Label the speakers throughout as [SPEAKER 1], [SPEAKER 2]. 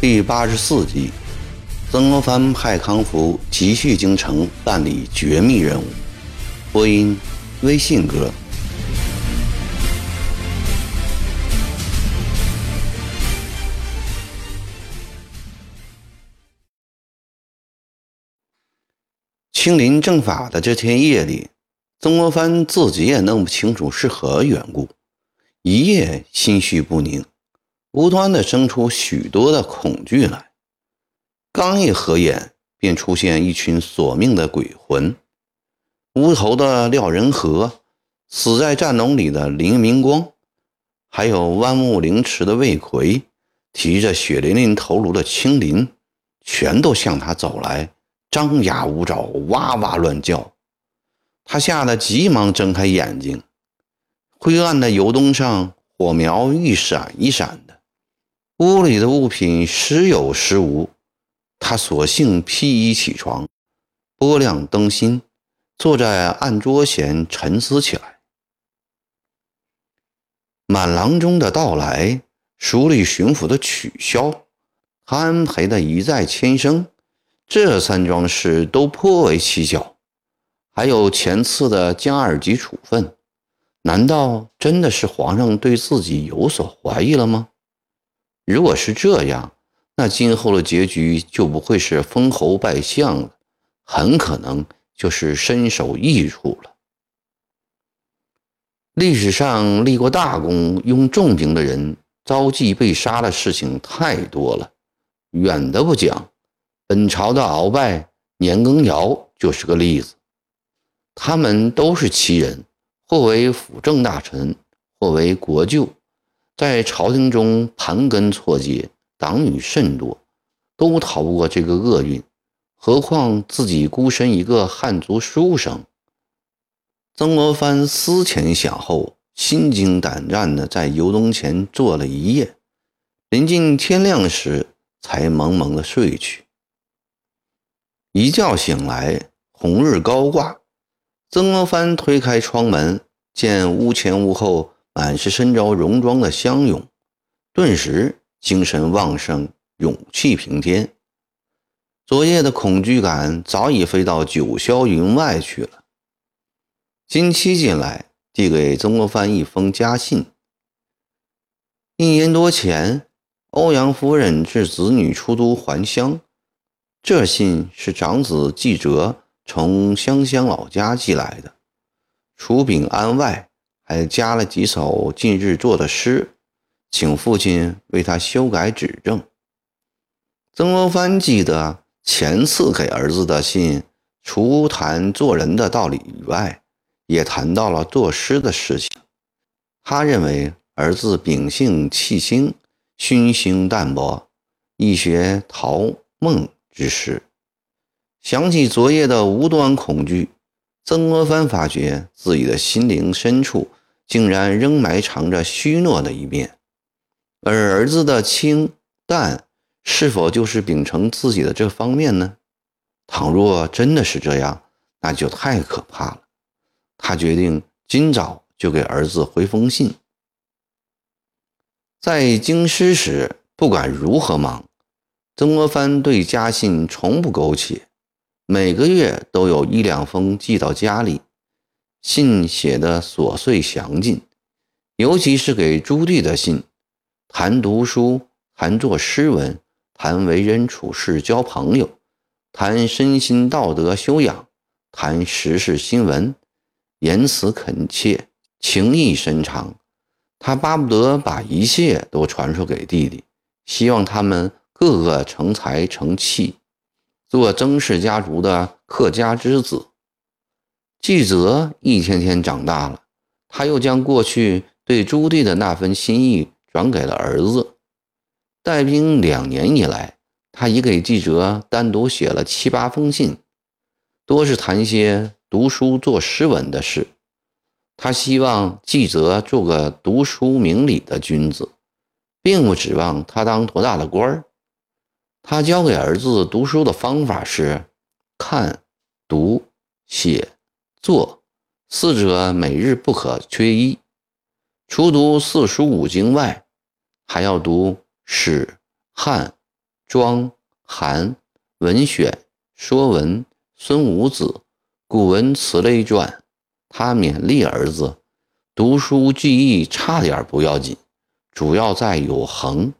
[SPEAKER 1] 第八十四集，曾国藩派康福急续京城办理绝密任务。播音：微信哥。清临正法的这天夜里，曾国藩自己也弄不清楚是何缘故，一夜心绪不宁。无端的生出许多的恐惧来，刚一合眼，便出现一群索命的鬼魂：无头的廖仁和，死在战笼里的林明光，还有弯木凌迟的魏奎，提着血淋淋头颅的青林，全都向他走来，张牙舞爪，哇哇乱叫。他吓得急忙睁开眼睛，灰暗的油灯上，火苗一闪一闪的。屋里的物品时有时无，他索性披衣起床，拨亮灯芯，坐在案桌前沉思起来。满郎中的到来，署理巡抚的取消，安培的一再迁升，这三桩事都颇为蹊跷。还有前次的江二级处分，难道真的是皇上对自己有所怀疑了吗？如果是这样，那今后的结局就不会是封侯拜相了，很可能就是身首异处了。历史上立过大功、用重兵的人遭际被杀的事情太多了，远的不讲，本朝的鳌拜、年羹尧就是个例子。他们都是奇人，或为辅政大臣，或为国舅。在朝廷中盘根错节，党羽甚多，都逃不过这个厄运。何况自己孤身一个汉族书生。曾国藩思前想后，心惊胆战地在油灯前坐了一夜，临近天亮时才蒙蒙地睡去。一觉醒来，红日高挂，曾国藩推开窗门，见屋前屋后。满是身着戎装的乡勇，顿时精神旺盛，勇气平添。昨夜的恐惧感早已飞到九霄云外去了。金七进来，递给曾国藩一封家信。一年多前，欧阳夫人致子女出都还乡，这信是长子季哲从湘乡老家寄来的，除禀安外。还加了几首近日作的诗，请父亲为他修改指正。曾国藩记得前次给儿子的信，除谈做人的道理以外，也谈到了作诗的事情。他认为儿子秉性气清，熏心淡泊，易学陶孟之诗。想起昨夜的无端恐惧。曾国藩发觉自己的心灵深处竟然仍埋藏着虚懦的一面，而儿子的清淡是否就是秉承自己的这方面呢？倘若真的是这样，那就太可怕了。他决定今早就给儿子回封信。在京师时，不管如何忙，曾国藩对家信从不苟且。每个月都有一两封寄到家里，信写的琐碎详尽，尤其是给朱棣的信，谈读书，谈作诗文，谈为人处事交朋友，谈身心道德修养，谈时事新闻，言辞恳切，情意深长。他巴不得把一切都传授给弟弟，希望他们个个成才成器。做曾氏家族的客家之子，季泽一天天长大了。他又将过去对朱棣的那份心意转给了儿子。带兵两年以来，他已给记者单独写了七八封信，多是谈些读书做诗文的事。他希望季泽做个读书明理的君子，并不指望他当多大的官儿。他教给儿子读书的方法是：看、读、写、作四者每日不可缺一。除读四书五经外，还要读史、汉、庄、韩、文选、说文、孙武子、古文词类传。他勉励儿子，读书记忆差点不要紧，主要在有恒。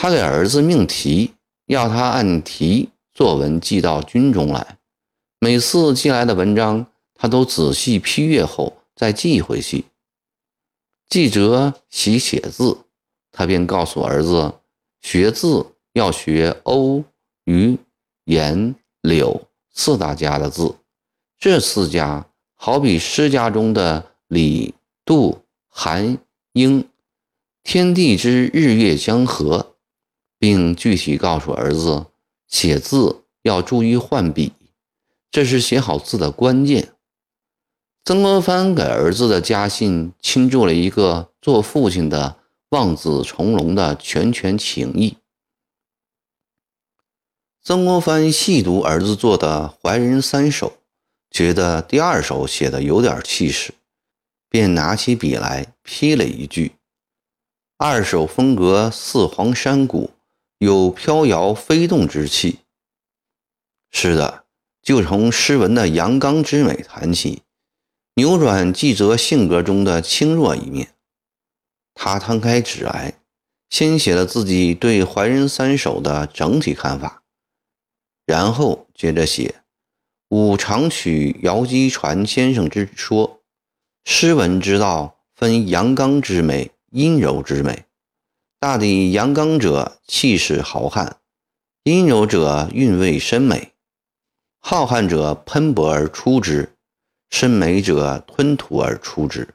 [SPEAKER 1] 他给儿子命题，要他按题作文寄到军中来。每次寄来的文章，他都仔细批阅后再寄回去。记者喜写字，他便告诉儿子，学字要学欧、虞、颜、柳四大家的字。这四家好比诗家中的李、杜、韩、英，天地之日月相合，并具体告诉儿子，写字要注意换笔，这是写好字的关键。曾国藩给儿子的家信倾注了一个做父亲的望子成龙的拳拳情谊。曾国藩细读儿子做的《怀人三首》，觉得第二首写的有点气势，便拿起笔来批了一句：“二首风格似黄山谷，有飘摇飞动之气。”是的，就从诗文的阳刚之美谈起。扭转记者性格中的轻弱一面，他摊开纸来，先写了自己对《怀仁三首》的整体看法，然后接着写五常取姚基传先生之说：诗文之道分阳刚之美、阴柔之美，大抵阳刚者气势豪悍，阴柔者韵味深美，浩瀚者喷薄而出之。深美者吞吐而出之。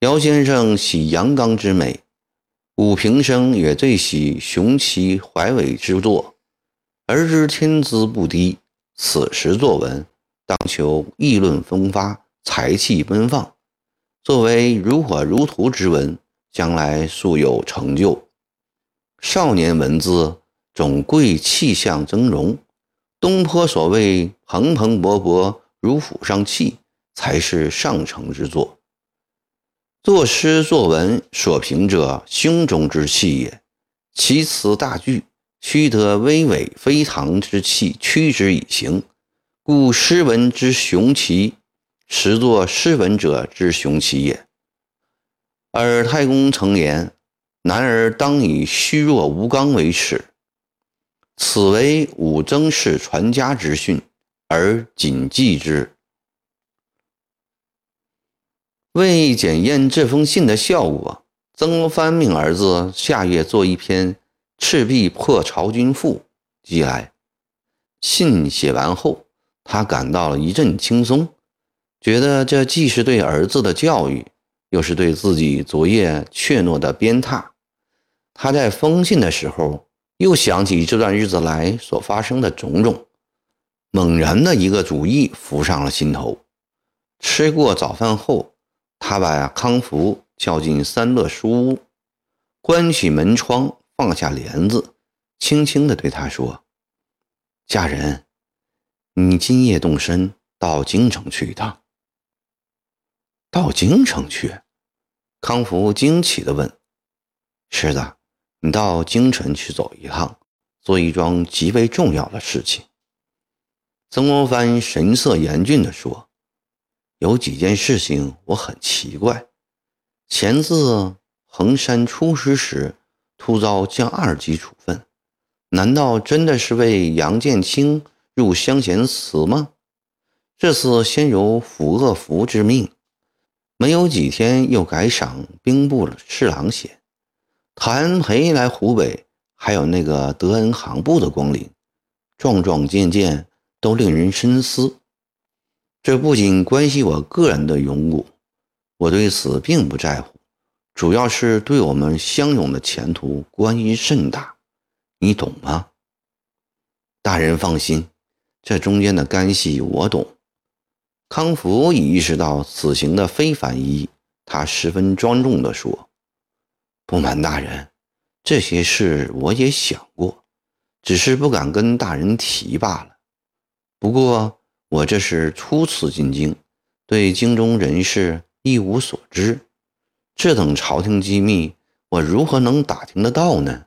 [SPEAKER 1] 姚先生喜阳刚之美，武平生也最喜雄奇怀伟之作。儿知天资不低，此时作文当求议论风发，才气奔放。作为如火如荼之文，将来素有成就。少年文字总贵气象峥嵘，东坡所谓蓬蓬勃勃。如府上气，才是上乘之作。作诗作文所凭者，胸中之气也。其词大句，须得巍巍飞堂之气驱之以行。故诗文之雄奇，实作诗文者之雄奇也。而太公曾言：“男儿当以虚弱无刚为耻。”此为武曾氏传家之训。而谨记之。为检验这封信的效果，曾国藩命儿子下月做一篇《赤壁破曹军赋》寄来。信写完后，他感到了一阵轻松，觉得这既是对儿子的教育，又是对自己昨夜怯懦的鞭挞。他在封信的时候，又想起这段日子来所发生的种种。猛然的一个主意浮上了心头。吃过早饭后，他把康福叫进三乐书屋，关起门窗，放下帘子，轻轻地对他说：“家人，你今夜动身到京城去一趟。”到京城去？康福惊奇地问：“是的，你到京城去走一趟，做一桩极为重要的事情。”曾国藩神色严峻地说：“有几件事情我很奇怪。前自衡山出师时，突遭降二级处分，难道真的是为杨建清入乡贤祠吗？这次先由辅鄂福之命，没有几天又改赏兵部侍郎衔。谭培来湖北，还有那个德恩行部的光临，桩桩件件。”都令人深思。这不仅关系我个人的荣辱，我对此并不在乎，主要是对我们乡勇的前途关系甚大，你懂吗？大人放心，这中间的干系我懂。康福已意识到此行的非凡意义，他十分庄重地说：“不瞒大人，这些事我也想过，只是不敢跟大人提罢了。”不过我这是初次进京，对京中人事一无所知，这等朝廷机密，我如何能打听得到呢？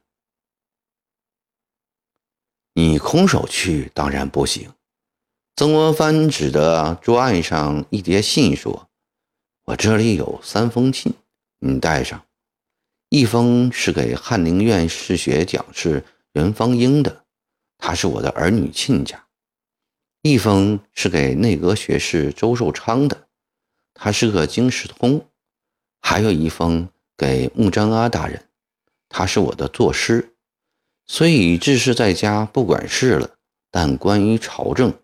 [SPEAKER 1] 你空手去当然不行。曾国藩指着桌案上一叠信说：“我这里有三封信，你带上。一封是给翰林院士学讲师袁方英的，他是我的儿女亲家；一封是给内阁学士周寿昌的，他是个经史通；还有一封给穆彰阿大人，他是我的作师。所以致仕在家不管事了，但关于朝政。”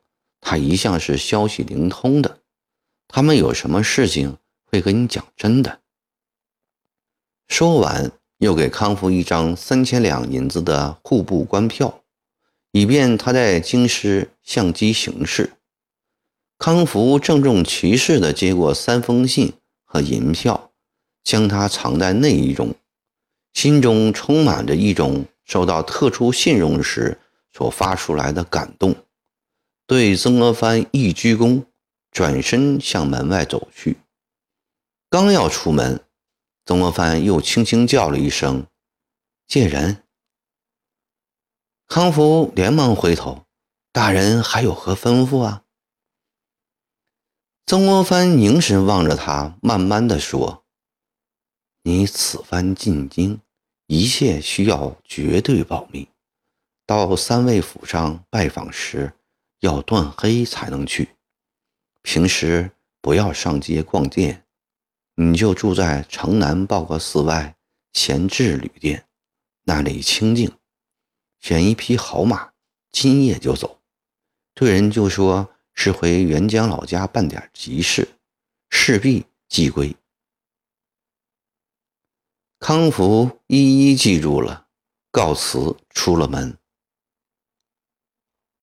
[SPEAKER 1] 他一向是消息灵通的，他们有什么事情会跟你讲真的。说完，又给康福一张三千两银子的户部官票，以便他在京师相机行事。康福郑重其事地接过三封信和银票，将它藏在内衣中，心中充满着一种受到特殊信用时所发出来的感动。对曾国藩一鞠躬，转身向门外走去。刚要出门，曾国藩又轻轻叫了一声：“借人。”康福连忙回头：“大人还有何吩咐啊？”曾国藩凝神望着他，慢慢的说：“你此番进京，一切需要绝对保密。到三位府上拜访时。”要断黑才能去，平时不要上街逛店，你就住在城南报个寺外闲置旅店，那里清静。选一匹好马，今夜就走。对人就说是回沅江老家办点急事，势必即归。康福一一记住了，告辞出了门。